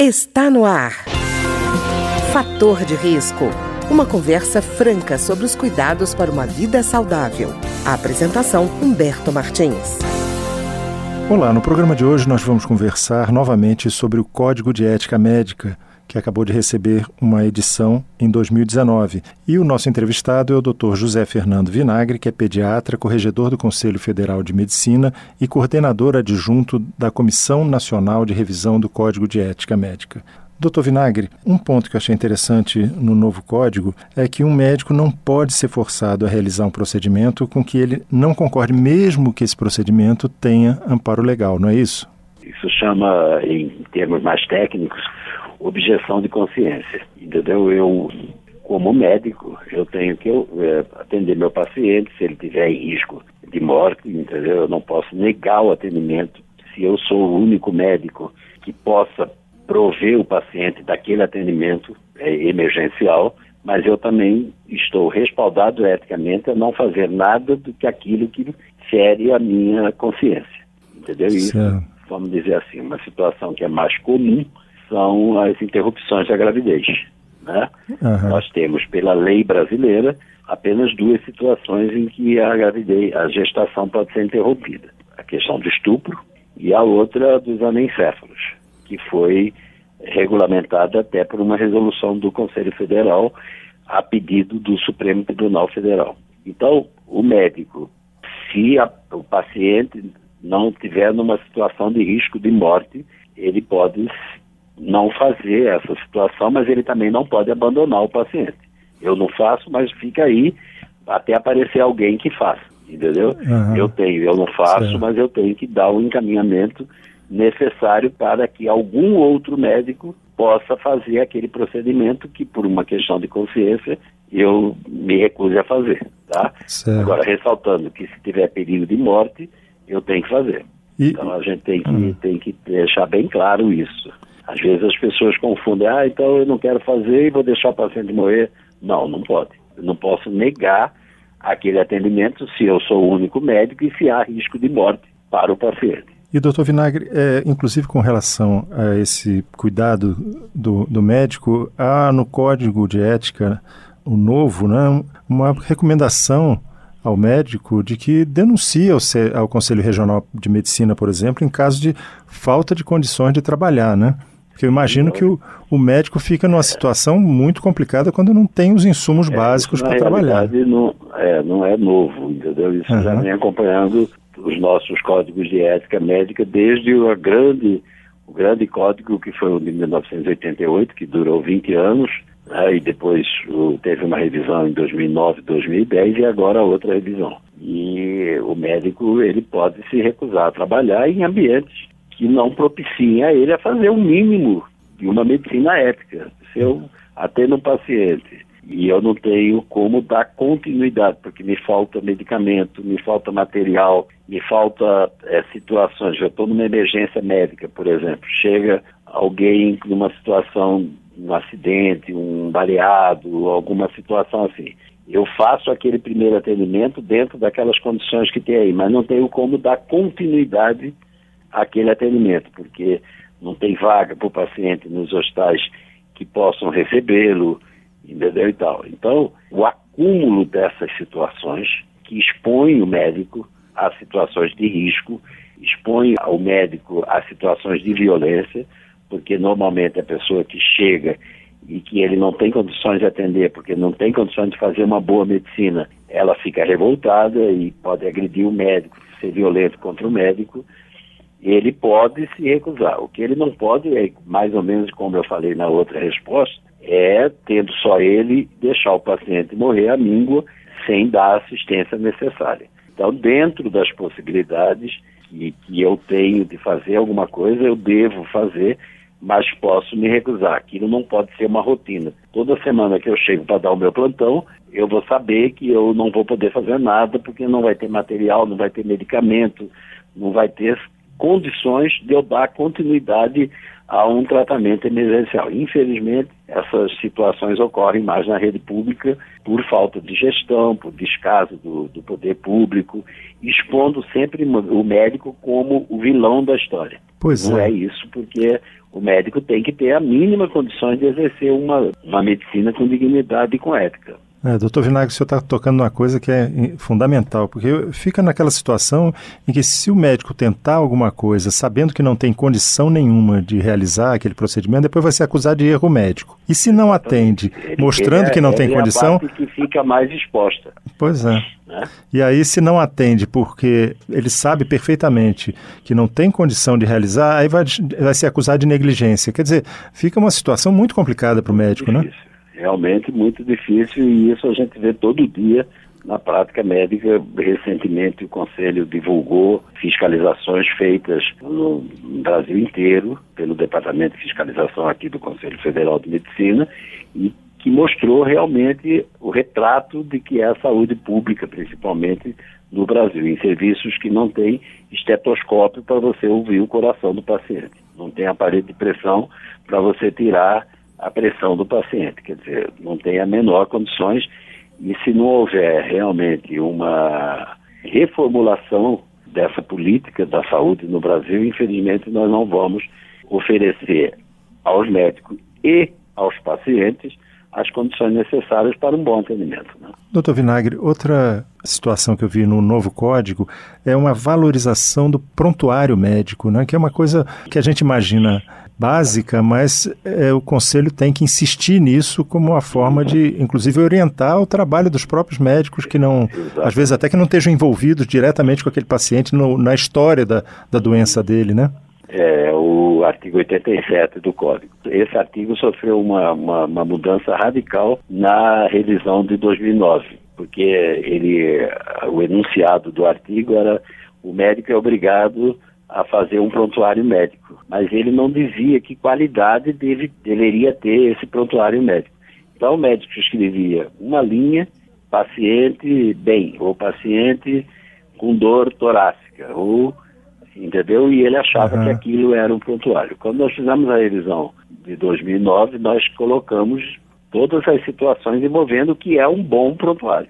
Está no ar. Fator de risco. Uma conversa franca sobre os cuidados para uma vida saudável. A apresentação Humberto Martins. Olá, no programa de hoje nós vamos conversar novamente sobre o Código de Ética Médica que acabou de receber uma edição em 2019. E o nosso entrevistado é o Dr. José Fernando Vinagre, que é pediatra, corregedor do Conselho Federal de Medicina e coordenador adjunto da Comissão Nacional de Revisão do Código de Ética Médica. Doutor Vinagre, um ponto que eu achei interessante no novo código é que um médico não pode ser forçado a realizar um procedimento com que ele não concorde, mesmo que esse procedimento tenha amparo legal, não é isso? Isso chama, em termos mais técnicos, objeção de consciência, entendeu? Eu, como médico, eu tenho que é, atender meu paciente se ele tiver em risco de morte, entendeu? Eu não posso negar o atendimento se eu sou o único médico que possa prover o paciente daquele atendimento é, emergencial, mas eu também estou respaldado eticamente a não fazer nada do que aquilo que fere a minha consciência, entendeu? Isso, vamos dizer assim, uma situação que é mais comum são as interrupções da gravidez. Né? Uhum. Nós temos, pela lei brasileira, apenas duas situações em que a gravidez, a gestação pode ser interrompida. A questão do estupro e a outra dos anencéfalos, que foi regulamentada até por uma resolução do Conselho Federal a pedido do Supremo Tribunal Federal. Então, o médico, se a, o paciente não tiver numa situação de risco de morte, ele pode não fazer essa situação, mas ele também não pode abandonar o paciente. Eu não faço, mas fica aí até aparecer alguém que faça, entendeu? Uhum. Eu tenho, eu não faço, certo. mas eu tenho que dar o encaminhamento necessário para que algum outro médico possa fazer aquele procedimento que, por uma questão de consciência, eu me recuse a fazer, tá? Certo. Agora, ressaltando que se tiver perigo de morte, eu tenho que fazer. E... Então, a gente tem que, uhum. tem que deixar bem claro isso. Às vezes as pessoas confundem, ah, então eu não quero fazer e vou deixar o paciente morrer. Não, não pode. Eu não posso negar aquele atendimento se eu sou o único médico e se há risco de morte para o paciente. E, doutor Vinagre, é, inclusive com relação a esse cuidado do, do médico, há no Código de Ética, o novo, né, uma recomendação ao médico de que denuncie ao, ao Conselho Regional de Medicina, por exemplo, em caso de falta de condições de trabalhar, né? Porque eu imagino que o, o médico fica numa situação muito complicada quando não tem os insumos é, básicos para trabalhar. Não é, não é novo, entendeu? Isso uhum. já vem acompanhando os nossos códigos de ética médica desde o grande, o grande código que foi o de 1988, que durou 20 anos, né, e depois o, teve uma revisão em 2009, 2010 e agora outra revisão. E o médico ele pode se recusar a trabalhar em ambientes que não propiciem a ele a fazer o mínimo de uma medicina ética. Se eu atendo um paciente e eu não tenho como dar continuidade, porque me falta medicamento, me falta material, me falta é, situações. Eu estou numa emergência médica, por exemplo, chega alguém numa situação, um acidente, um baleado, alguma situação assim. Eu faço aquele primeiro atendimento dentro daquelas condições que tem aí, mas não tenho como dar continuidade aquele atendimento, porque não tem vaga para o paciente nos hospitais que possam recebê-lo, entendeu e tal. Então, o acúmulo dessas situações que expõe o médico a situações de risco, expõe o médico a situações de violência, porque normalmente a pessoa que chega e que ele não tem condições de atender, porque não tem condições de fazer uma boa medicina, ela fica revoltada e pode agredir o médico, ser violento contra o médico, ele pode se recusar. O que ele não pode é, mais ou menos como eu falei na outra resposta, é, tendo só ele, deixar o paciente morrer à míngua sem dar a assistência necessária. Então, dentro das possibilidades que, que eu tenho de fazer alguma coisa, eu devo fazer, mas posso me recusar. Aquilo não pode ser uma rotina. Toda semana que eu chego para dar o meu plantão, eu vou saber que eu não vou poder fazer nada, porque não vai ter material, não vai ter medicamento, não vai ter condições de eu dar continuidade a um tratamento emergencial. Infelizmente, essas situações ocorrem mais na rede pública por falta de gestão, por descaso do, do poder público, expondo sempre o médico como o vilão da história. Pois Não é. é isso, porque o médico tem que ter a mínima condições de exercer uma, uma medicina com dignidade e com ética. É, doutor Vinagre, o senhor está tocando numa coisa que é fundamental, porque fica naquela situação em que se o médico tentar alguma coisa sabendo que não tem condição nenhuma de realizar aquele procedimento, depois vai ser acusado de erro médico. E se não atende, Ele- mostrando ele é- que não tem ele condição, É a parte que fica mais exposta. pois é. Né? E aí, se não atende porque ele sabe perfeitamente que não tem condição de realizar, aí vai, vai ser acusado de negligência. Quer dizer, fica uma situação muito complicada para o médico, né? Realmente muito difícil e isso a gente vê todo dia na prática médica. Recentemente o Conselho divulgou fiscalizações feitas no Brasil inteiro pelo Departamento de Fiscalização aqui do Conselho Federal de Medicina e que mostrou realmente o retrato de que é a saúde pública, principalmente no Brasil, em serviços que não tem estetoscópio para você ouvir o coração do paciente, não tem aparelho de pressão para você tirar a pressão do paciente, quer dizer, não tem a menor condições e se não houver realmente uma reformulação dessa política da saúde no Brasil, infelizmente nós não vamos oferecer aos médicos e aos pacientes as condições necessárias para um bom atendimento. Né? Doutor Vinagre, outra situação que eu vi no novo código é uma valorização do prontuário médico, né? que é uma coisa que a gente imagina básica, mas é, o Conselho tem que insistir nisso como uma forma de, inclusive, orientar o trabalho dos próprios médicos que não, Exato. às vezes até que não estejam envolvidos diretamente com aquele paciente no, na história da, da doença dele, né? É o artigo 87 do Código. Esse artigo sofreu uma, uma, uma mudança radical na revisão de 2009, porque ele, o enunciado do artigo era o médico é obrigado a fazer um prontuário médico, mas ele não dizia que qualidade dele, deveria ter esse prontuário médico. Então o médico escrevia uma linha, paciente bem, ou paciente com dor torácica, ou entendeu? E ele achava Uhum. que aquilo era um prontuário. Quando nós fizemos a revisão de 2009, nós colocamos todas as situações envolvendo o que é um bom prontuário.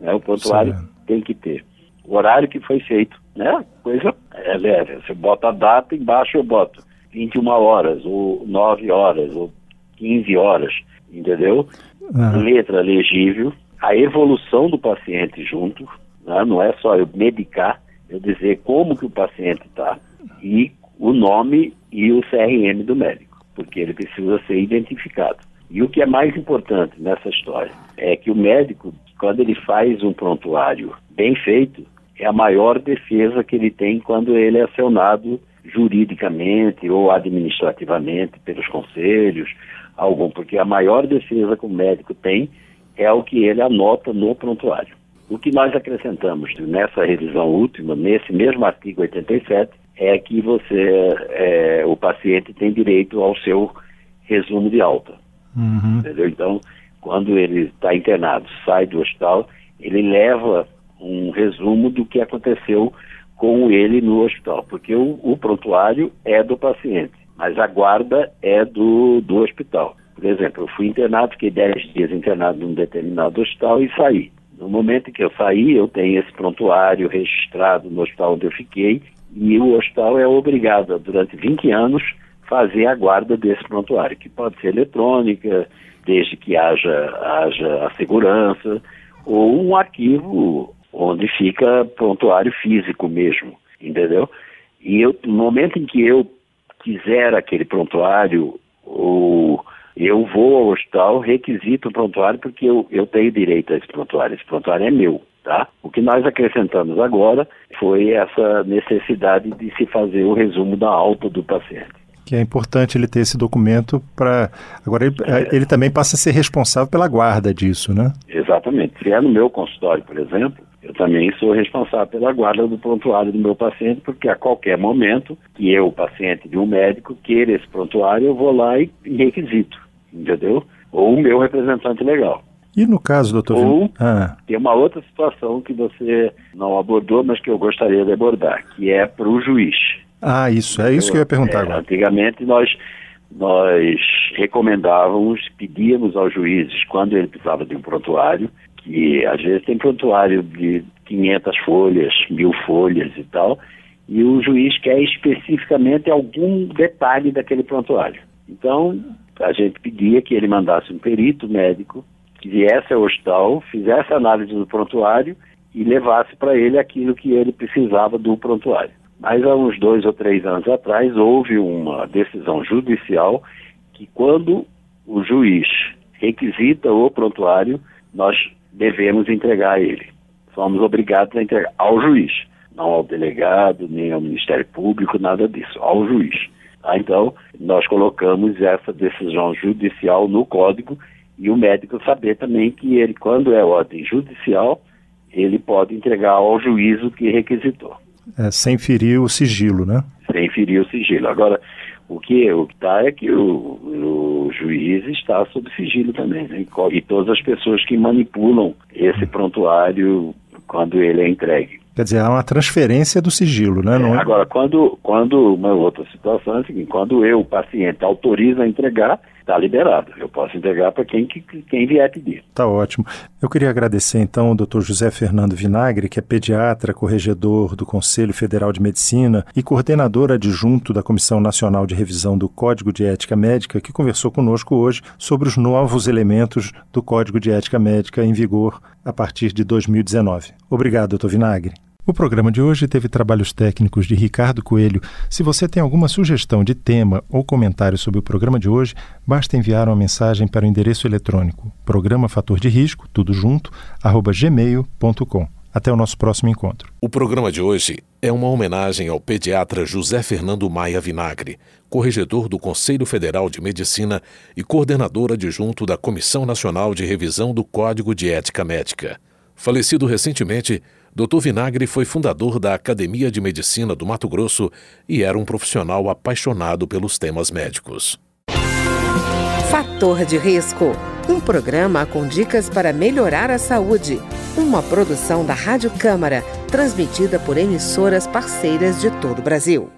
Né? O prontuário Certo. tem que ter o horário que foi feito, né? Coisa é leve. Você bota a data, embaixo eu boto 21 horas, ou 9 horas, ou 15 horas, entendeu? Letra legível, a evolução do paciente junto, né? não é só eu medicar, eu dizer como que o paciente está e o nome e o CRM do médico, porque ele precisa ser identificado. E o que é mais importante nessa história é que o médico, quando ele faz um prontuário bem feito, é a maior defesa que ele tem quando ele é acionado juridicamente ou administrativamente pelos conselhos, algum, porque a maior defesa que o médico tem é o que ele anota no prontuário. O que nós acrescentamos nessa revisão última, nesse mesmo artigo 87, é que você, é, o paciente tem direito ao seu resumo de alta. Uhum. Entendeu? Então, quando ele está internado, sai do hospital, ele leva um resumo do que aconteceu com ele no hospital, porque o, o prontuário é do paciente, mas a guarda é do, do hospital. Por exemplo, eu fui internado, fiquei 10 dias internado num determinado hospital e saí. No momento em que eu saí, eu tenho esse prontuário registrado no hospital onde eu fiquei e o hospital é obrigado, durante 20 anos, fazer a guarda desse prontuário, que pode ser eletrônica, desde que haja, haja a segurança, ou um arquivo onde fica prontuário físico mesmo, entendeu? E eu, no momento em que eu quiser aquele prontuário, ou eu vou ao hospital, requisito o prontuário, porque eu, eu tenho direito a esse prontuário, esse prontuário é meu, tá? O que nós acrescentamos agora foi essa necessidade de se fazer o resumo da alta do paciente que é importante ele ter esse documento para. Agora, ele, é. ele, também passa a ser responsável pela guarda disso, né? Exatamente. Se é no meu consultório, por exemplo, eu também sou responsável pela guarda do prontuário do meu paciente, porque a qualquer momento que eu, paciente de um médico, queira esse prontuário, eu vou lá e requisito, entendeu? Ou o meu representante legal. E no caso, doutor? Ou ah. tem uma outra situação que você não abordou, mas que eu gostaria de abordar, que é para o juiz. Ah, isso, é isso que eu ia perguntar é, agora. Antigamente nós, nós recomendávamos, pedíamos aos juízes, quando ele precisava de um prontuário, que às vezes tem prontuário de 500 folhas, mil folhas e tal, e o juiz quer especificamente algum detalhe daquele prontuário. Então, a gente pedia que ele mandasse um perito médico que viesse ao hospital, fizesse análise do prontuário e levasse para ele aquilo que ele precisava do prontuário. Mas há uns dois ou três anos atrás houve uma decisão judicial que quando o juiz requisita o prontuário, nós devemos entregar a ele. Somos obrigados a entregar ao juiz, não ao delegado, nem ao Ministério Público, nada disso, ao juiz. Ah, então, nós colocamos essa decisão judicial no código e o médico saber também que ele, quando é ordem judicial, ele pode entregar ao juízo que requisitou. É, sem ferir o sigilo, né? Sem ferir o sigilo. Agora, o que o está é que o, o, juiz está sob sigilo também, né? e todas as pessoas que manipulam esse prontuário quando ele é entregue. Quer dizer, há uma transferência do sigilo, né? É, agora, quando, quando uma outra situação é a seguinte, quando eu, o paciente, autoriza a entregar, está liberado. Eu posso entregar para quem, quem vier pedir. Está ótimo. Eu queria agradecer então ao Dr. José Fernando Vinagre, que é pediatra, corregedor do Conselho Federal de Medicina e coordenador adjunto da Comissão Nacional de Revisão do Código de Ética Médica, que conversou conosco hoje sobre os novos elementos do Código de Ética Médica em vigor a partir de 2019. Obrigado, doutor Vinagre. O programa de hoje teve trabalhos técnicos de Ricardo Coelho. Se você tem alguma sugestão de tema ou comentário sobre o programa de hoje, basta enviar uma mensagem para o endereço eletrônico programa fator de risco, tudo junto, arroba gmail.com. Até o nosso próximo encontro. O programa de hoje é uma homenagem ao pediatra José Fernando Maia Vinagre, corregedor do Conselho Federal de Medicina e coordenador adjunto da Comissão Nacional de Revisão do Código de Ética Médica. Falecido recentemente, Dr. Vinagre foi fundador da Academia de Medicina do Mato Grosso e era um profissional apaixonado pelos temas médicos. Fator de risco. Um programa com dicas para melhorar a saúde. Uma produção da Rádio Câmara, transmitida por emissoras parceiras de todo o Brasil.